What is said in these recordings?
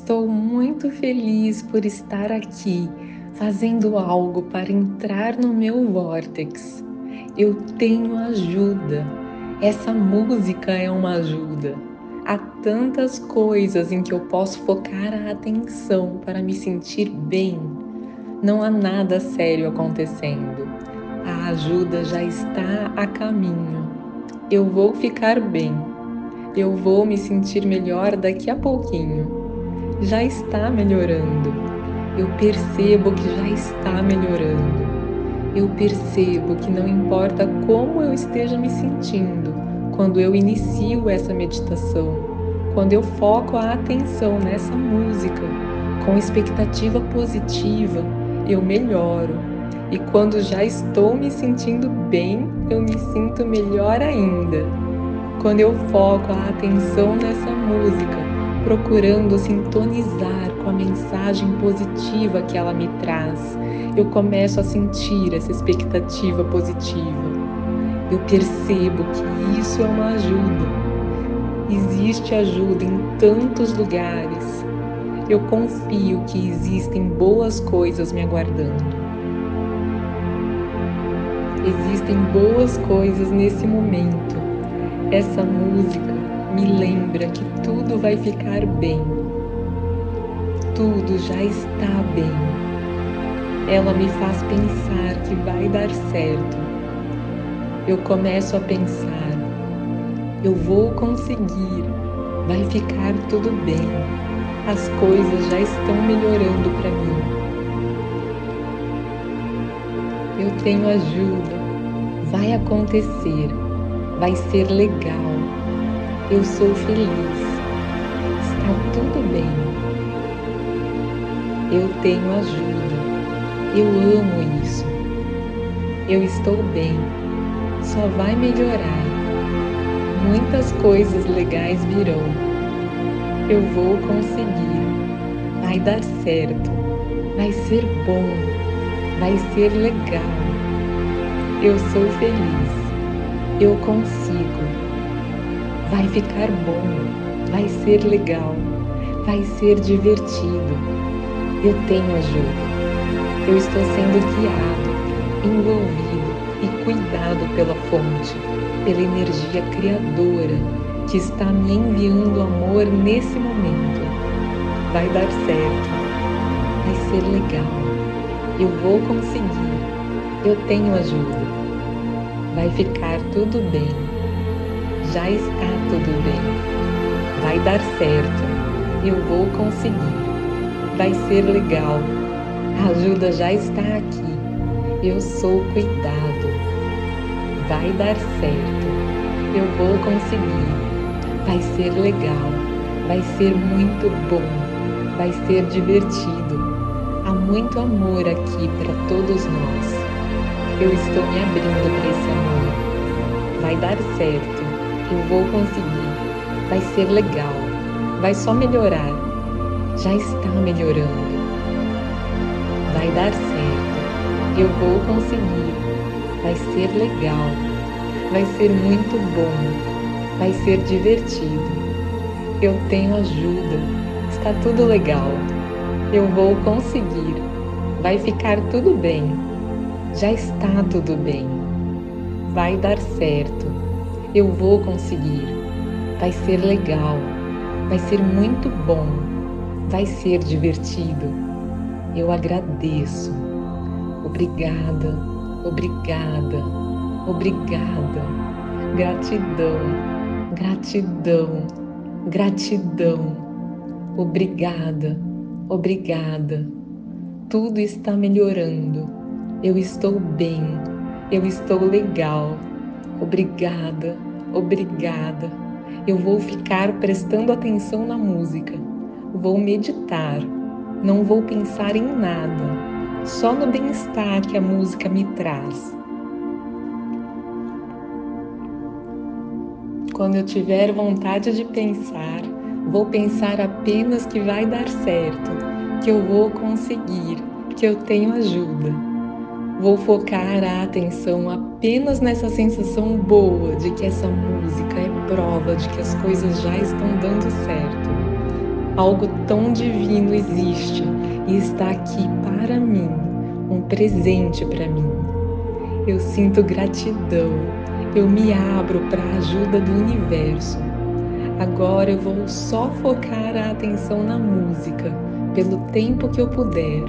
Estou muito feliz por estar aqui fazendo algo para entrar no meu vórtex. Eu tenho ajuda. Essa música é uma ajuda. Há tantas coisas em que eu posso focar a atenção para me sentir bem. Não há nada sério acontecendo. A ajuda já está a caminho. Eu vou ficar bem. Eu vou me sentir melhor daqui a pouquinho. Já está melhorando eu percebo que já está melhorando. Eu percebo que não importa como eu esteja me sentindo quando eu inicio essa meditação, quando eu foco a atenção nessa música com expectativa positiva, eu melhoro. E quando já estou me sentindo bem, eu me sinto melhor ainda. Quando eu foco a atenção nessa música, procurando sintonizar com a mensagem positiva que ela me traz. Eu começo a sentir essa expectativa positiva. Eu percebo que isso é uma ajuda. Existe ajuda em tantos lugares. Eu confio que existem boas coisas me aguardando. Existem boas coisas nesse momento. Essa música me lembra que tudo vai ficar bem. Tudo já está bem. Ela me faz pensar que vai dar certo. Eu começo a pensar, eu vou conseguir, vai ficar tudo bem. As coisas já estão melhorando para mim. Eu tenho ajuda, vai acontecer, vai ser legal eu sou feliz. Está tudo bem. Eu tenho ajuda. Eu amo isso. Eu estou bem. Só vai melhorar. Muitas coisas legais virão. Eu vou conseguir. Vai dar certo. Vai ser bom. Vai ser legal. Eu sou feliz. Eu consigo vai ficar bom, vai ser legal, vai ser divertido. Eu tenho ajuda. Eu estou sendo guiado, envolvido e cuidado pela fonte, pela energia criadora que está me enviando amor nesse momento. Vai dar certo, vai ser legal. Eu vou conseguir. Eu tenho ajuda. Vai ficar tudo bem já está tudo bem. Vai dar certo. Eu vou conseguir. Vai ser legal. A ajuda já está aqui. Eu sou cuidado. Vai dar certo. Eu vou conseguir. Vai ser legal. Vai ser muito bom. Vai ser divertido. Há muito amor aqui para todos nós. Eu estou me abrindo para esse amor. Vai dar certo. Eu vou conseguir. Vai ser legal. Vai só melhorar. Já está melhorando. Vai dar certo. Eu vou conseguir. Vai ser legal. Vai ser muito bom. Vai ser divertido. Eu tenho ajuda. Está tudo legal. Eu vou conseguir. Vai ficar tudo bem. Já está tudo bem. Vai dar certo eu vou conseguir. Vai ser legal. Vai ser muito bom. Vai ser divertido. Eu agradeço. Obrigada, obrigada, obrigada. Gratidão, gratidão, gratidão. Obrigada, obrigada. Tudo está melhorando. Eu estou bem. Eu estou legal. Obrigada, obrigada. Eu vou ficar prestando atenção na música. Vou meditar. Não vou pensar em nada, só no bem-estar que a música me traz. Quando eu tiver vontade de pensar, vou pensar apenas que vai dar certo, que eu vou conseguir, que eu tenho ajuda. Vou focar a atenção apenas nessa sensação boa de que essa música é prova de que as coisas já estão dando certo. Algo tão divino existe e está aqui para mim, um presente para mim. Eu sinto gratidão, eu me abro para a ajuda do universo. Agora eu vou só focar a atenção na música pelo tempo que eu puder.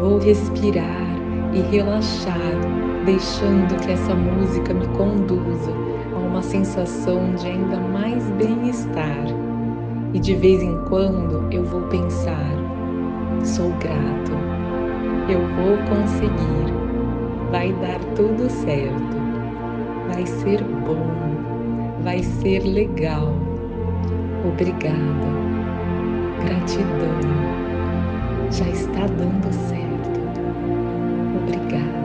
Vou respirar e relaxar, deixando que essa música me conduza a uma sensação de ainda mais bem-estar. E de vez em quando eu vou pensar: sou grato, eu vou conseguir, vai dar tudo certo, vai ser bom, vai ser legal. Obrigada, gratidão, já está dando certo. Obrigada.